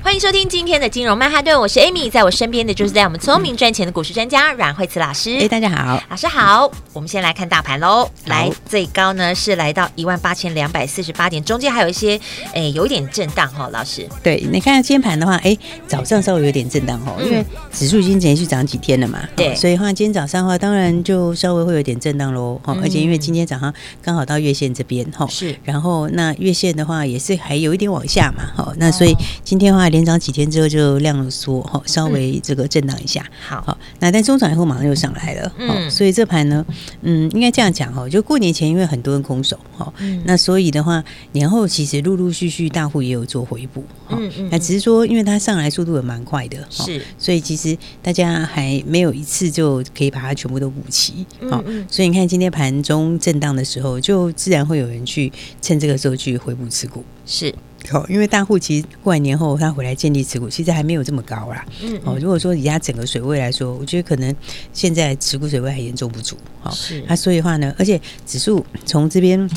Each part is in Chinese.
欢迎收听今天的金融曼哈顿，我是 Amy，在我身边的就是带我们聪明赚钱的股市专家阮慧慈老师。哎，大家好，老师好。我们先来看大盘喽，来最高呢是来到一万八千两百四十八点，中间还有一些哎有一点震荡哈、哦，老师。对，你看今天盘的话，哎，早上稍微有点震荡哈、哦，因为指数已经连续涨几天了嘛，对，所以的话今天早上的话，当然就稍微会有点震荡喽哈，而且因为今天早上刚好到月线这边哈，是，然后那月线的话也是还有一点往下嘛，哈，那所以今天的话连涨几天之后就量了缩哈，稍微这个震荡一下，好，好，那但中场以后马上又上来了，嗯，所以这盘呢，嗯，应该这样讲哈，就过年前因为很多人空手哈，那所以的话年后其实陆陆续续大户也有做回补，嗯嗯，那只是说因为它上来速度也蛮快的，是，所以其实大家还没有一次就可以把它全部都补齐，好，所以你看今天盘中震荡的时候，就自然会有人去趁这个时候去回补持股，是。好，因为大户其实过完年后他回来建立持股，其实还没有这么高啦。嗯，哦，如果说以他整个水位来说，我觉得可能现在持股水位还严重不足。好，是。那所以的话呢，而且指数从这边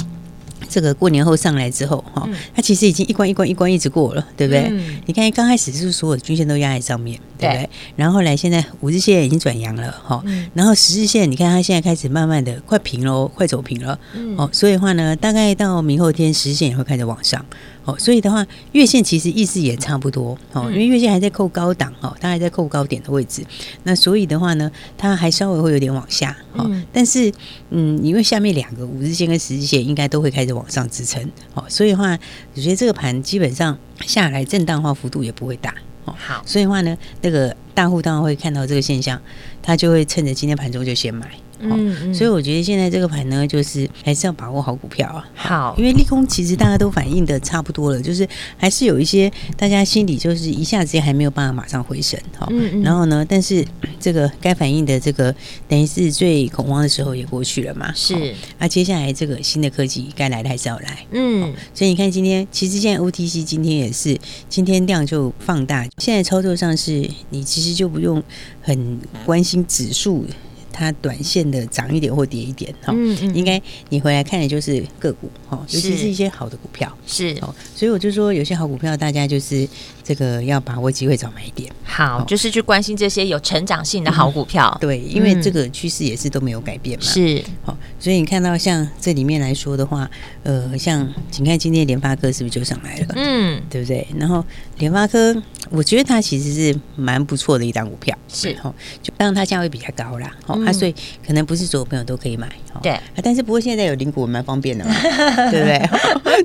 这个过年后上来之后，哈，它其实已经一关一关一关一直过了，对不对？你看刚开始是所有均线都压在上面，对不对？然后后来现在五日线已经转阳了，哈，然后十日线你看它现在开始慢慢的快平喽，快走平了。哦，所以的话呢，大概到明后天十日线也会开始往上。哦，所以的话，月线其实意思也差不多哦，因为月线还在扣高档哦，它还在扣高点的位置。那所以的话呢，它还稍微会有点往下哦。但是，嗯，因为下面两个五日线跟十日线应该都会开始往上支撑哦，所以的话，我觉得这个盘基本上下来震荡化幅度也不会大哦。好，所以的话呢，那个大户当然会看到这个现象，他就会趁着今天盘中就先买。嗯，嗯，所以我觉得现在这个盘呢，就是还是要把握好股票啊。好，因为利空其实大家都反映的差不多了，就是还是有一些大家心里就是一下子还没有办法马上回神哈。嗯嗯。然后呢，但是这个该反应的这个等于是最恐慌的时候也过去了嘛。是。那接下来这个新的科技该来的还是要来。嗯。所以你看今天，其实现在 OTC 今天也是今天量就放大，现在操作上是你其实就不用很关心指数。它短线的涨一点或跌一点哈，嗯嗯，应该你回来看的就是个股哈，尤其是一些好的股票。是。哦，所以我就说有些好股票大家就是这个要把握机会早买一点，好，就是去关心这些有成长性的好股票，对，因为这个趋势也是都没有改变嘛，是。好，所以你看到像这里面来说的话，呃，像请看今天联发科是不是就上来了，嗯，对不对？然后联发科，我觉得它其实是蛮不错的一档股票，是。哦，就当然它价位比较高啦，好。啊，所以可能不是所有朋友都可以买，对。但是不过现在有零股蛮方便的嘛，对不对？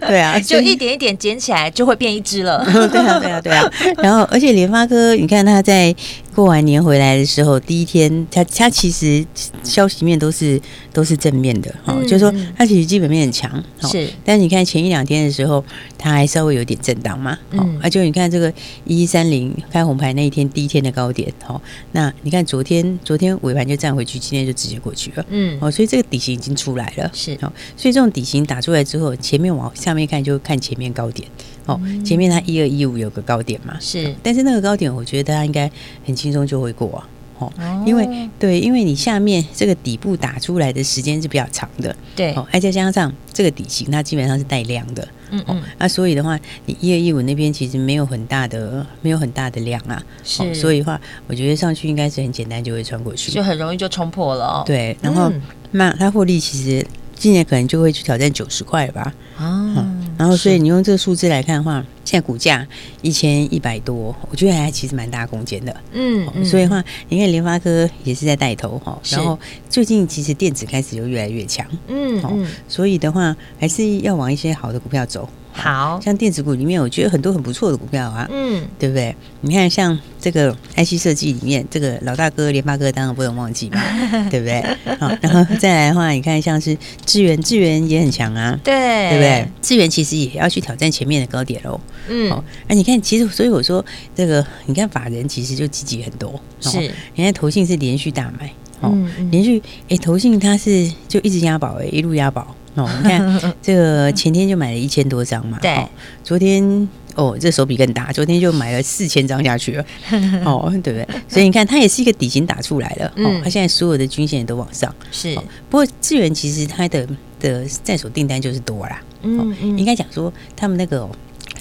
对啊，就一点一点捡起来就会变一只了。对啊，对啊，对啊。然后，而且联发科，你看他在过完年回来的时候，第一天，他他其实消息面都是都是正面的，哈，就是说他其实基本面很强，是。但是你看前一两天的时候，他还稍微有点震荡嘛，嗯。啊，就你看这个一一三零开红牌那一天第一天的高点，哦，那你看昨天昨天尾盘就站回。去今天就直接过去了，嗯，哦，所以这个底型已经出来了，是哦，所以这种底型打出来之后，前面往下面看就看前面高点，哦，前面它一二一五有个高点嘛，是，但是那个高点我觉得大家应该很轻松就会过啊。哦，因为对，因为你下面这个底部打出来的时间是比较长的，对，哦，再加上这个底型它基本上是带量的，嗯嗯，那所以的话，你一二一五那边其实没有很大的，没有很大的量啊，是，所以的话，我觉得上去应该是很简单就会穿过去，就很容易就冲破了哦，对，然后那它获利其实今年可能就会去挑战九十块吧，啊。然后，所以你用这个数字来看的话，现在股价一千一百多，我觉得还其实蛮大空间的。嗯，所以的话，你看联发科也是在带头哈。然后最近其实电子开始就越来越强。嗯嗯，所以的话还是要往一些好的股票走。好像电子股里面，我觉得很多很不错的股票啊，嗯，对不对？你看像这个 IC 设计里面，这个老大哥联发哥当然不能忘记嘛，对不对？好，然后再来的话，你看像是智源，智源也很强啊，对，对不对？智源其实也要去挑战前面的高点喽，嗯，好，那你看，其实所以我说这个，你看法人其实就积极很多，是，你看投信是连续大买。哦，连续哎，投信它是就一直押宝哎，一路押宝哦。你看 这个前天就买了一千多张嘛，对、哦。昨天哦，这手笔更大，昨天就买了四千张下去了，哦，对不对？所以你看，它也是一个底型打出来了，哦，它现在所有的均线都往上，是、哦。不过智源其实它的的在手订单就是多啦，嗯，嗯，哦、应该讲说他们那个。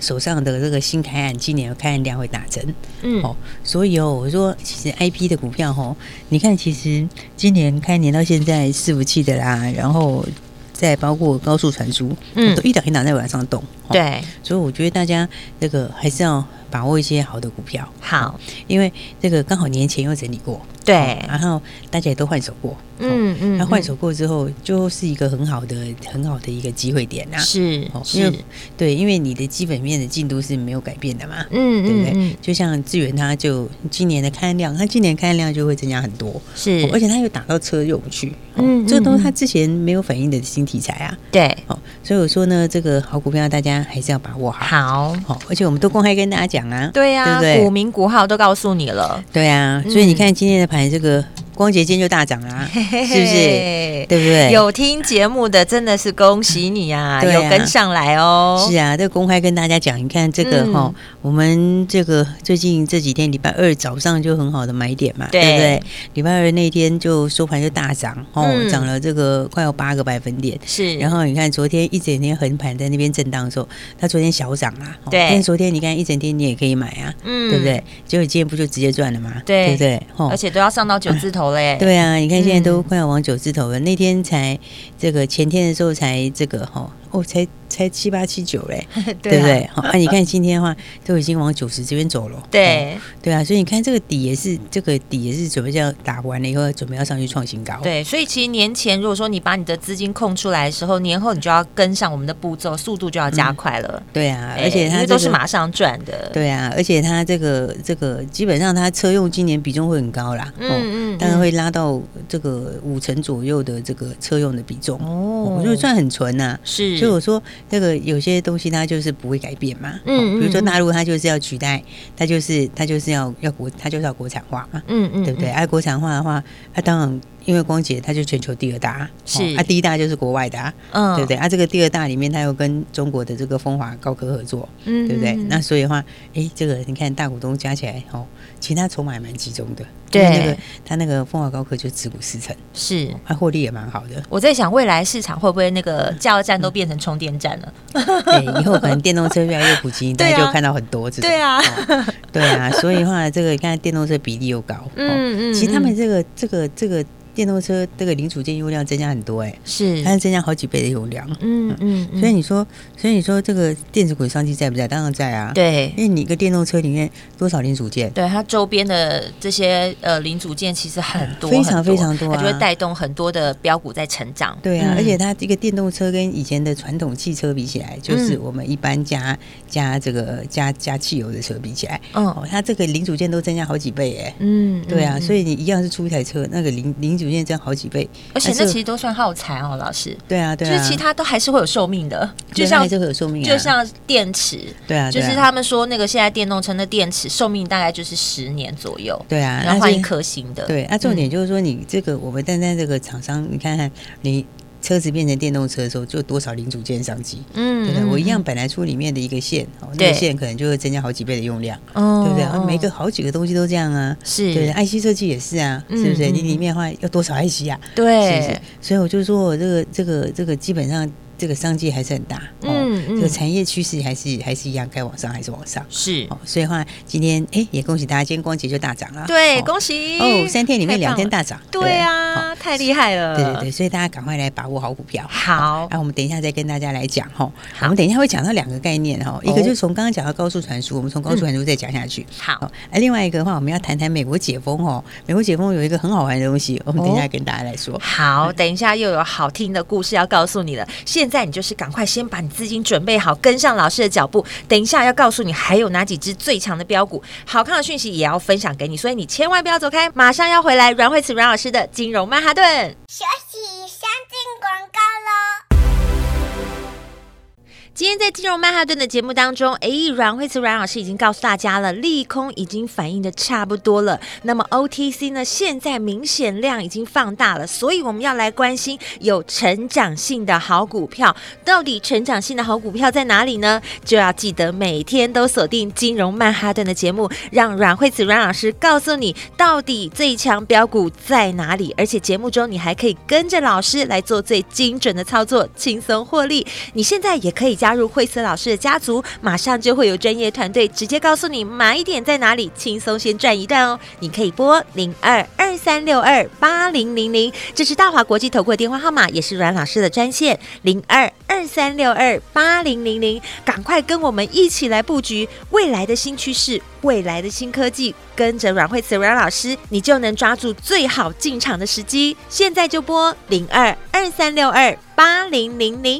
手上的这个新开案，今年的开案量会打增，嗯，哦，所以哦，我说其实 I P 的股票哦，你看其实今年开年到现在，伺服器的啦，然后再包括高速传输，嗯，都一档一档在往上动，对，所以我觉得大家那个还是要把握一些好的股票，好，因为这个刚好年前又整理过，对，然后大家也都换手过。嗯嗯，那换手过之后，就是一个很好的、很好的一个机会点啊。是，是，对，因为你的基本面的进度是没有改变的嘛。嗯，对不对？就像智源，它就今年的开量，它今年开量就会增加很多。是，而且它又打到车又不去。嗯，这都是它之前没有反应的新题材啊。对，哦，所以我说呢，这个好股票大家还是要把握好。好，好，而且我们都公开跟大家讲啊。对呀，对不对？股名股号都告诉你了。对啊，所以你看今天的盘这个。光洁今天就大涨啦，是不是？对不对？有听节目的真的是恭喜你啊，有跟上来哦。是啊，这公开跟大家讲，你看这个哈，我们这个最近这几天礼拜二早上就很好的买点嘛，对不对？礼拜二那天就收盘就大涨哦，涨了这个快要八个百分点。是，然后你看昨天一整天横盘在那边震荡的时候，它昨天小涨啊。对，因为昨天你看一整天你也可以买啊，嗯，对不对？结果今天不就直接赚了吗？对不对？而且都要上到九字头。对啊，你看现在都快要往九字头了。嗯、那天才这个前天的时候才这个哈哦才。才七八七九嘞，对不对？好，那你看今天的话，都已经往九十这边走了。对，对啊，所以你看这个底也是，这个底也是准备要打完了以后，准备要上去创新高。对，所以其实年前如果说你把你的资金空出来的时候，年后你就要跟上我们的步骤，速度就要加快了。对啊，而且它都是马上赚的。对啊，而且它这个这个基本上它车用今年比重会很高啦。嗯嗯，当然会拉到这个五成左右的这个车用的比重。哦，我觉得算很纯呐。是，所以我说这个有些。东西它就是不会改变嘛，嗯，比如说大陆它就是要取代，它就是它就是要要国，它就是要国产化嘛，嗯嗯，对不对？爱国产化的话，它当然因为光捷它就全球第二大，是，它第一大就是国外的，嗯，对不对？啊，这个第二大里面它又跟中国的这个风华高科合作，嗯，对不对？那所以的话，哎，这个你看大股东加起来哦，其他筹码还蛮集中的。对，那个他那个凤凰高科就持股四成，是，他获利也蛮好的。我在想，未来市场会不会那个加油站都变成充电站了？对，以后可能电动车越来越普及，大家就看到很多这种。对啊，对啊，所以的话，这个你看电动车比例又高，嗯嗯，其实他们这个这个这个。电动车这个零组件用量增加很多哎，是，它是增加好几倍的用量。嗯嗯，所以你说，所以你说这个电子股商机在不在？当然在啊。对，因为你一个电动车里面多少零组件？对，它周边的这些呃零组件其实很多，非常非常多，它就会带动很多的标股在成长。对啊，而且它这个电动车跟以前的传统汽车比起来，就是我们一般加加这个加加汽油的车比起来，哦，它这个零组件都增加好几倍哎。嗯，对啊，所以你一样是出一台车，那个零零组。逐渐增好几倍，而且那其实都算耗材哦，老师。对啊，对啊，就是其他都还是会有寿命的，就像还是会有寿命，就像电池。对啊，就是他们说那个现在电动车的电池寿命大概就是十年左右。对啊，然后换一颗新的。对，那重点就是说你这个我们单单这个厂商，你看看你。车子变成电动车的时候，就多少零组件商机？嗯，对不对？我一样本来出里面的一个线，哦，那个线可能就会增加好几倍的用量，对不对？每个好几个东西都这样啊，是对。IC 设计也是啊，是不是？你里面的话要多少 IC 啊？对，是不是？所以我就说我这个这个这个基本上。这个商机还是很大，嗯，这个产业趋势还是还是一样，该往上还是往上，是。哦。所以话今天哎，也恭喜大家，今天光捷就大涨了，对，恭喜。哦，三天里面两天大涨，对啊，太厉害了，对对对，所以大家赶快来把握好股票。好，那我们等一下再跟大家来讲哈，我们等一下会讲到两个概念哈，一个就是从刚刚讲到高速传输，我们从高速传输再讲下去。好，哎，另外一个的话，我们要谈谈美国解封哦，美国解封有一个很好玩的东西，我们等一下跟大家来说。好，等一下又有好听的故事要告诉你了，现现在你就是赶快先把你资金准备好，跟上老师的脚步。等一下要告诉你还有哪几只最强的标股，好看的讯息也要分享给你，所以你千万不要走开，马上要回来。阮慧慈阮老师的金融曼哈顿，休息先进广告喽。今天在金融曼哈顿的节目当中，哎，阮慧慈阮老师已经告诉大家了，利空已经反应的差不多了。那么 OTC 呢，现在明显量已经放大了，所以我们要来关心有成长性的好股票。到底成长性的好股票在哪里呢？就要记得每天都锁定金融曼哈顿的节目，让阮慧慈阮老师告诉你到底最强标股在哪里。而且节目中你还可以跟着老师来做最精准的操作，轻松获利。你现在也可以加加入慧慈老师的家族，马上就会有专业团队直接告诉你买点在哪里，轻松先赚一段哦。你可以拨零二二三六二八零零零，这是大华国际投顾的电话号码，也是阮老师的专线零二二三六二八零零零。赶快跟我们一起来布局未来的新趋势，未来的新科技，跟着阮慧慈阮老师，你就能抓住最好进场的时机。现在就拨零二二三六二八零零零。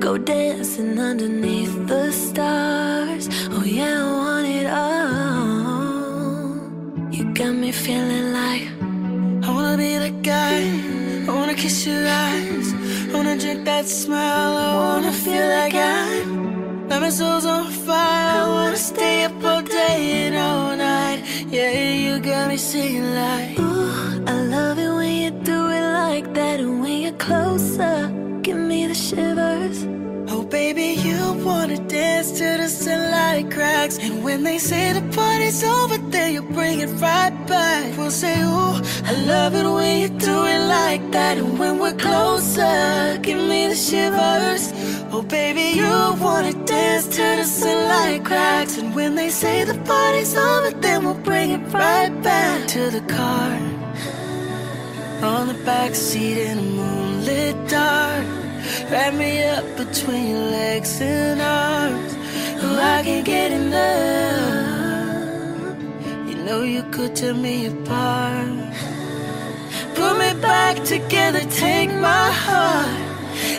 Go dancing underneath the stars. Oh yeah, I want it all. You got me feeling like I wanna be that guy. I wanna kiss your eyes. I wanna drink that smile. I wanna feel like I'm. Now my soul's on fire. I wanna stay up all day and all night. Yeah, you got me singing like. Sunlight cracks. And when they say the party's over, then you bring it right back. We'll say, Ooh, I love it when you do it like that. And when we're closer, give me the shivers. Oh, baby, you wanna dance to the sunlight cracks. And when they say the party's over, then we'll bring it right back to the car. On the back seat in the moonlit dark. Wrap me up between your legs and arms. I can't get enough. You know you could tear me apart. Put me back together, take my heart.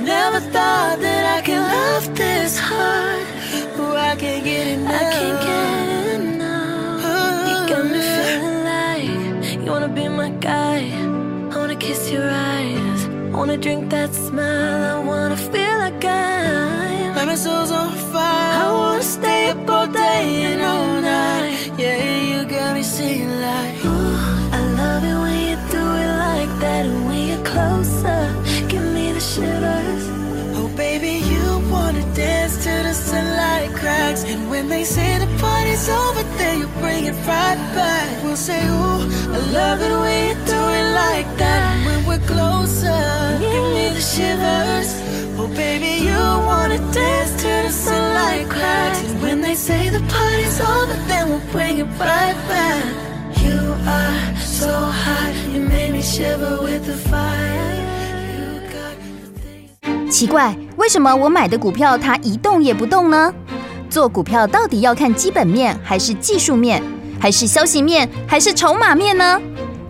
Never thought that I could love this hard. Oh, I can't get enough. I can't get enough. You got me feeling like you wanna be my guy. I wanna kiss your eyes. I wanna drink that smile. I wanna feel like I'm. Like my soul's on fire. I wanna stay up all day and all night. Yeah, you got me singing like. Ooh, I love it when you do it like that. And when you're closer, give me the shivers. Oh, baby, you wanna dance to the sunlight cracks. And when they say the party's over. Then you bring it right back. We'll say, Ooh, I love it when you do it like that. When we're closer, give me the shivers. Oh, baby, you wanna dance to the sunlight cracks. And when they say the party's over, then we'll bring it right back. You are so hot, you made me shiver with the fire. You got the things. 奇怪，为什么我买的股票它一动也不动呢？做股票到底要看基本面，还是技术面，还是消息面，还是筹码面呢？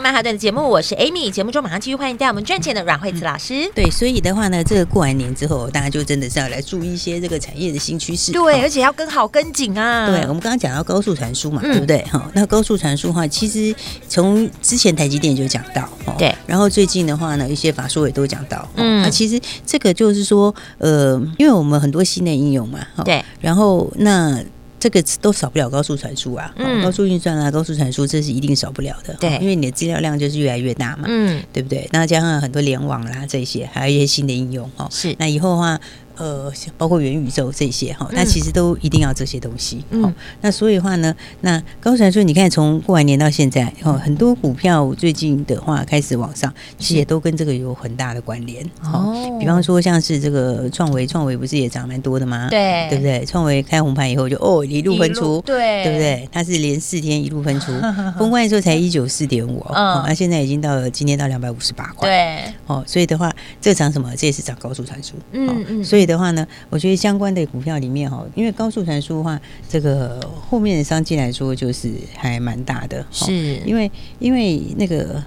曼哈顿的节目，我是 Amy。节目中马上继续欢迎带我们赚钱的阮慧慈老师。对，所以的话呢，这个过完年之后，大家就真的是要来注意一些这个产业的新趋势。对，而且要跟好跟紧啊。对，我们刚刚讲到高速传输嘛，嗯、对不对？哈，那高速传输的话，其实从之前台积电就讲到，对。然后最近的话呢，一些法说也都讲到，嗯。那其实这个就是说，呃，因为我们很多新的应用嘛，对。然后那。这个都少不了高速传输啊，嗯、高速运算啊，高速传输这是一定少不了的。对，因为你的资料量就是越来越大嘛，嗯，对不对？那加上很多联网啦这些，还有一些新的应用哦。是，那以后的话。呃，包括元宇宙这些哈，那其实都一定要这些东西。嗯，那所以的话呢，那高传说，你看从过完年到现在，哦，很多股票最近的话开始往上，其实也都跟这个有很大的关联。哦，比方说像是这个创维，创维不是也涨蛮多的吗？对，对不对？创维开红盘以后就哦一路喷出，对，对不对？它是连四天一路喷出，封关的时候才一九四点五哦，那现在已经到了今天到两百五十八块。对，哦，所以的话，这涨什么？这也是涨高速传输。嗯嗯，所以。的话呢，我觉得相关的股票里面哈，因为高速传输的话，这个后面的商机来说就是还蛮大的，是因为因为那个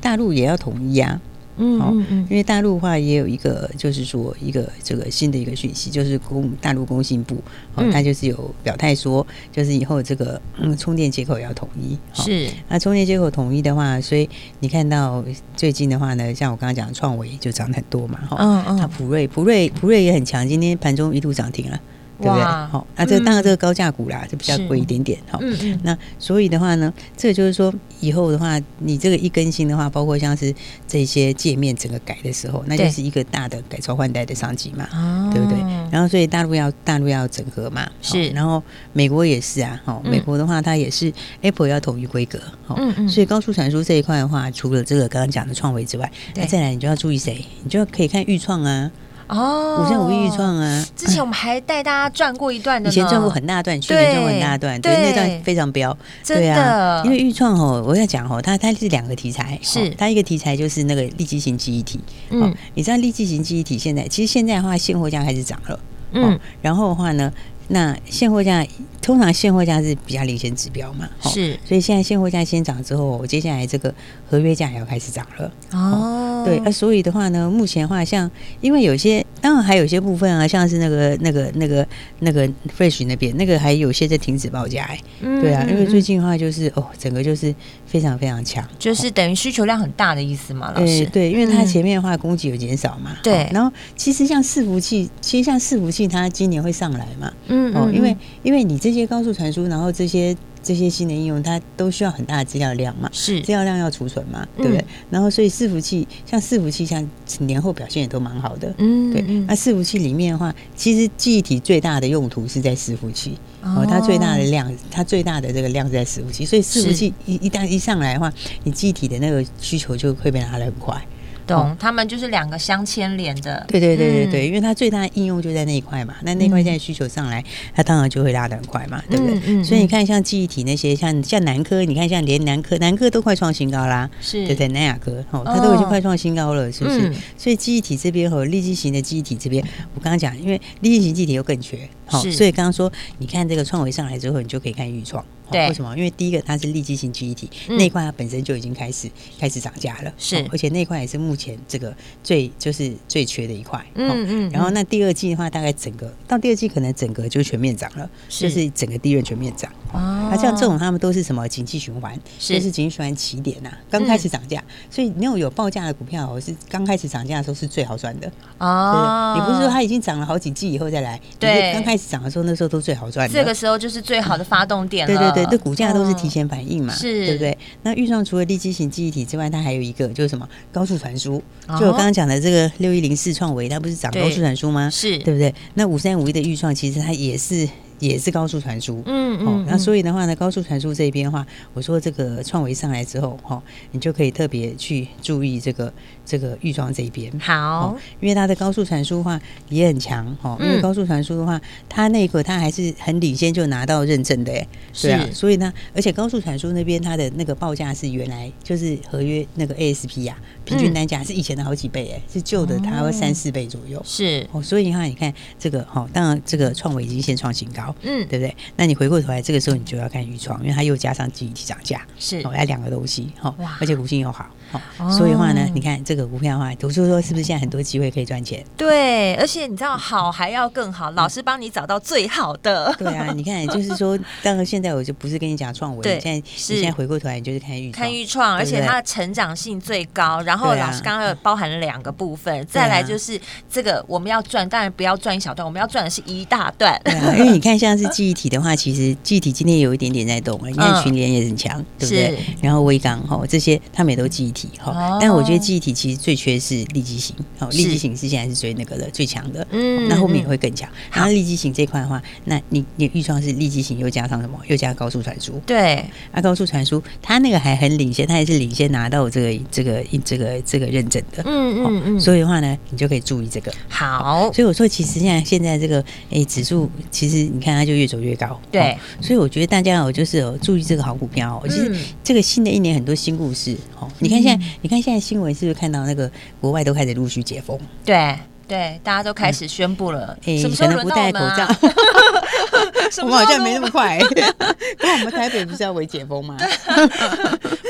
大陆也要统一啊。嗯，嗯，嗯，因为大陆的话也有一个，就是说一个这个新的一个讯息，就是公大陆工信部，哦，他就是有表态说，就是以后这个嗯充电接口要统一，是。那充电接口统一的话，所以你看到最近的话呢，像我刚刚讲的创维就涨很多嘛，哈，嗯嗯，它普瑞普瑞普瑞也很强，今天盘中一度涨停了。对不对？好，那这个当然这个高价股啦，就比较贵一点点。好，那所以的话呢，这个就是说以后的话，你这个一更新的话，包括像是这些界面整个改的时候，那就是一个大的改朝换代的商机嘛，对不对？然后所以大陆要大陆要整合嘛，是。然后美国也是啊，好，美国的话它也是 Apple 要统一规格，好，所以高速传输这一块的话，除了这个刚刚讲的创维之外，那再来你就要注意谁？你就可以看预创啊。哦，五三五预创啊！之前我们还带大家转过一段的，以前转过很大段，去年转过很大段，对，那段非常飙，对啊，因为预创哦，我要讲哦，它它是两个题材，是。它一个题材就是那个立基型记忆体，嗯，你知道立基型记忆体现在其实现在的话现货价开始涨了，嗯，然后的话呢，那现货价通常现货价是比较领先指标嘛，是，所以现在现货价先涨之后，我接下来这个合约价也要开始涨了，哦。对，啊，所以的话呢，目前的话，像因为有些，当然还有些部分啊，像是那个、那个、那个、那个 fresh 那边，那个还有些在停止报价，哎，对啊，因为最近的话就是哦，整个就是非常非常强，就是等于需求量很大的意思嘛，老师。对，因为它前面的话供给有减少嘛，对。然后其实像伺服器，其实像伺服器，它今年会上来嘛，嗯，哦，因为因为你这些高速传输，然后这些。这些新的应用，它都需要很大的资料量嘛，是资料量要储存嘛，对不对？嗯、然后所以伺服器像伺服器，像年后表现也都蛮好的，嗯，对。那伺服器里面的话，其实记忆体最大的用途是在伺服器，哦，它最大的量，它最大的这个量是在伺服器，所以伺服器一一旦一上来的话，你记忆体的那个需求就会被拉得很快。懂，他们就是两个相牵连的。对对对对对，因为它最大的应用就在那一块嘛。那那块现在需求上来，它当然就会拉得很快嘛，对不对？所以你看，像记忆体那些，像像南科，你看像连南科，南科都快创新高啦，是，对对，南亚科哦，它都已经快创新高了，是不是？所以记忆体这边和立积型的记忆体这边，我刚刚讲，因为立积型记忆体又更缺，好，所以刚刚说，你看这个创维上来之后，你就可以看预创。对，为什么？因为第一个它是立基型记忆体，那块它本身就已经开始开始涨价了，是，而且那块也是目前这个最就是最缺的一块。嗯嗯。然后那第二季的话，大概整个到第二季可能整个就全面涨了，就是整个利润全面涨。哦。那像这种他们都是什么景气循环，就是景气循环起点呐，刚开始涨价，所以那种有报价的股票，是刚开始涨价的时候是最好赚的。哦。也不是说它已经涨了好几季以后再来？对。刚开始涨的时候，那时候都最好赚的。这个时候就是最好的发动点了。对对对。这股价都是提前反应嘛，是对不对？那预创除了立基型记忆体之外，它还有一个就是什么高速传输，就我刚刚讲的这个六一零四创维，它不是涨高速传输吗？是对不对？那五三五一的预算其实它也是。也是高速传输，嗯嗯，那所以的话呢，高速传输这边的话，我说这个创维上来之后，哈，你就可以特别去注意这个这个预装这一边，好，因为它的高速传输的话也很强，哈，因为高速传输的话，它那个它还是很领先就拿到认证的，哎，对啊，所以呢，而且高速传输那边它的那个报价是原来就是合约那个 ASP 呀，平均单价是以前的好几倍，哎，是旧的它会三四倍左右，是，哦，所以的话你看这个，哈，当然这个创维已经先创新高。嗯，对不对？那你回过头来，这个时候你就要看预创，因为它又加上记忆体涨价，是。哦，要两个东西，哈，而且股性又好。哦、所以的话呢，你看这个股票的话，读书说是不是现在很多机会可以赚钱？对，而且你知道好还要更好，老师帮你找到最好的。对啊，你看就是说，当然现在我就不是跟你讲创维，现在你现在回过头来，你就是看预创，看预创，而且它的成长性最高。然后老师刚刚有包含了两个部分，再来就是这个我们要赚，当然不要赚一小段，我们要赚的是一大段。对啊，因为你看像是记忆体的话，其实记忆体今天有一点点在动，你看群联也很强，对不对？然后微刚哈这些他们也都记忆体。好，但我觉得记忆体其实最缺是立即型，好，立即型是现在是最那个的最强的，嗯，那后面也会更强。然后立即型这块的话，那你你预算是立即型又加上什么？又加高速传输，对，啊，高速传输它那个还很领先，它也是领先拿到这个这个这个这个认证的，嗯嗯嗯，所以的话呢，你就可以注意这个。好，所以我说其实现在现在这个哎指数，其实你看它就越走越高，对，所以我觉得大家哦就是哦注意这个好股票哦，其实这个新的一年很多新故事哦，你看现在。你看现在新闻是不是看到那个国外都开始陆续解封？对对，大家都开始宣布了，嗯、什么时候不戴口罩？我们好像没那么快，因为我们台北不是要微解封吗？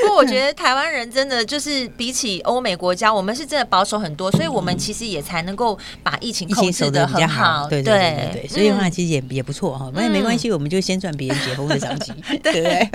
不过我觉得台湾人真的就是比起欧美国家，我们是真的保守很多，所以我们其实也才能够把疫情控制的很好。对对对对，所以的话其实也也不错哈。那没关系，我们就先赚别人解封的商机，对 不对？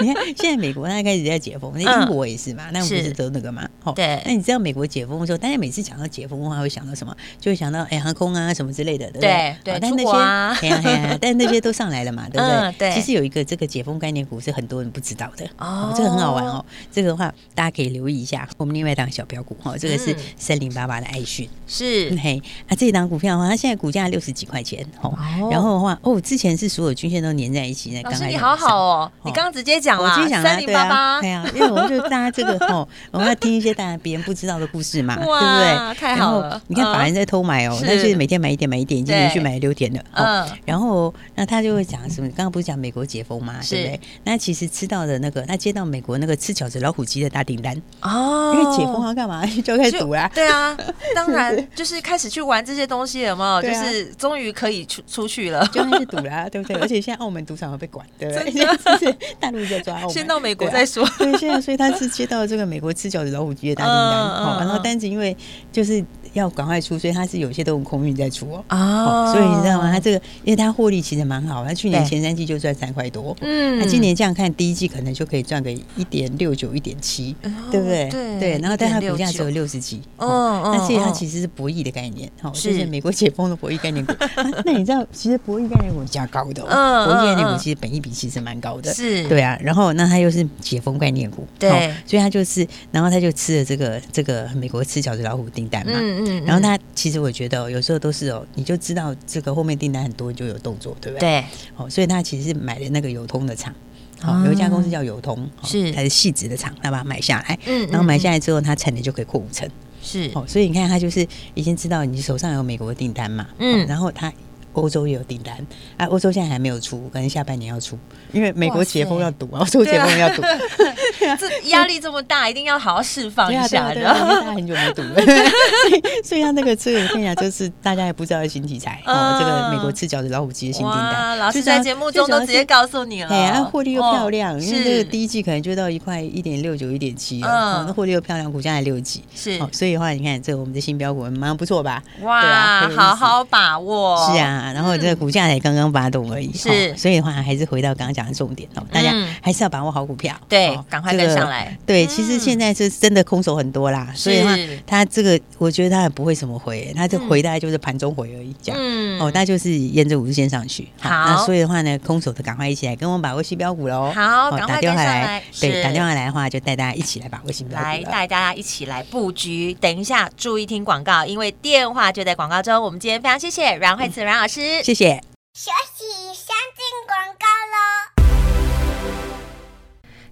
你看现在美国它开始在解封，那英国也是嘛，那我们不是都那个嘛？对。那你知道美国解封的时候，大家每次讲到解封的话，会想到什么？就会想到哎航空啊什么之类的，对不对？对，但那些 但那些都。上来了嘛，对不对？其实有一个这个解封概念股是很多人不知道的哦，这个很好玩哦。这个的话大家可以留意一下。我们另外一档小标股哈，这个是三零八八的爱讯，是嘿。那这一档股票的话，它现在股价六十几块钱哦。然后的话哦，之前是所有均线都粘在一起的。老师你好好哦，你刚刚直接讲了，三零八八，对啊，因为我们就大家这个哦，我们要听一些大家别人不知道的故事嘛，对不对？太好了。你看法人在偷买哦，但是每天买一点买一点，已经连续买了六天了。嗯，然后那他。就会讲什么？刚刚不是讲美国解封吗？对不对？那其实吃到的那个，他接到美国那个吃饺子老虎机的大订单哦，因为解封要干嘛？就开始赌啦。对啊，当然就是开始去玩这些东西，有没有？就是终于可以出出去了，就开始赌啦，对不对？而且现在澳门赌场会被管，对不对？大陆在抓澳门，先到美国再说。对，现在所以他是接到这个美国吃饺子老虎机的大订单，好，然后单子因为就是。要赶快出出，所以它是有些都用空运在出哦。哦，所以你知道吗？它这个，因为它获利其实蛮好，它去年前三季就赚三块多，嗯，那今年这样看，第一季可能就可以赚个一点六九、一点七，对不对？对对。然后，但它股价只有六十几，哦，那所以它其实是博弈的概念，好，就是美国解封的博弈概念股。那你知道，其实博弈概念股价高的，嗯，博弈概念股其实本益比其实蛮高的，是，对啊。然后，那它又是解封概念股，对，所以它就是，然后它就吃了这个这个美国吃饺子老虎订单嘛，嗯嗯。然后他其实我觉得有时候都是哦，你就知道这个后面订单很多，就有动作，对不对？对。哦，所以他其实是买了那个友通的厂，好，有一家公司叫友通，是它是矽质的厂，他把它买下来，嗯，然后买下来之后，它产能就可以扩五成，是。哦，所以你看，他就是已经知道你手上有美国的订单嘛，嗯，然后它。欧洲也有订单啊，欧洲现在还没有出，可能下半年要出，因为美国解封要赌，欧洲解封要堵，这压力这么大，一定要好好释放一下，然后他很久没堵了，所以所以他那个这个我跟你讲，就是大家也不知道的新题材哦，这个美国赤脚的老虎机的新订单，老师在节目中都直接告诉你了，哎，获利又漂亮，因为这个第一季可能就到一块一点六九、一点七，嗯，那获利又漂亮，股价还六几，是，所以的话，你看这个我们的新标股蛮不错吧？哇，好好把握，是啊。然后这个股价才刚刚发动而已，是，所以的话还是回到刚刚讲的重点哦，大家还是要把握好股票，对，赶快跟上来。对，其实现在是真的空手很多啦，所以的话，它这个我觉得它也不会什么回，它这回大概就是盘中回而已，这样，哦，那就是沿着五日线上去。好，那所以的话呢，空手的赶快一起来跟我们把握新标股喽。好，打电话来，对，打电话来的话就带大家一起来把握新标股，来带大家一起来布局。等一下，注意听广告，因为电话就在广告中。我们今天非常谢谢阮慧慈阮老师，谢谢。学习先进广告喽。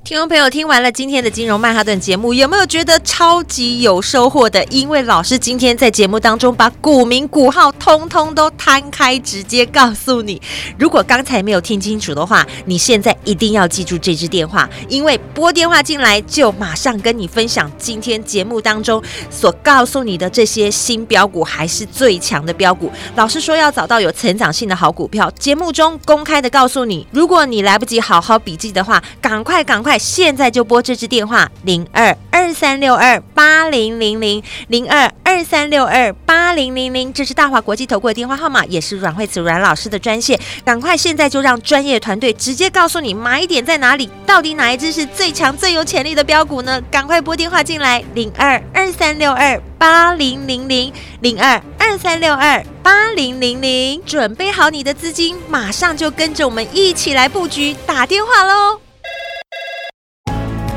听众朋友，听完了今天的金融曼哈顿节目，有没有觉得超级有收获的？因为老师今天在节目当中把股名、股号通通都摊开，直接告诉你。如果刚才没有听清楚的话，你现在一定要记住这支电话，因为拨电话进来就马上跟你分享今天节目当中所告诉你的这些新标股，还是最强的标股。老师说要找到有成长性的好股票，节目中公开的告诉你。如果你来不及好好笔记的话，赶快赶快。现在就拨这支电话零二二三六二八零零零零二二三六二八零零零，这是大华国际投顾的电话号码，也是阮慧慈阮老师的专线。赶快现在就让专业团队直接告诉你买点在哪里，到底哪一支是最强最有潜力的标股呢？赶快拨电话进来零二二三六二八零零零零二二三六二八零零零，准备好你的资金，马上就跟着我们一起来布局，打电话喽！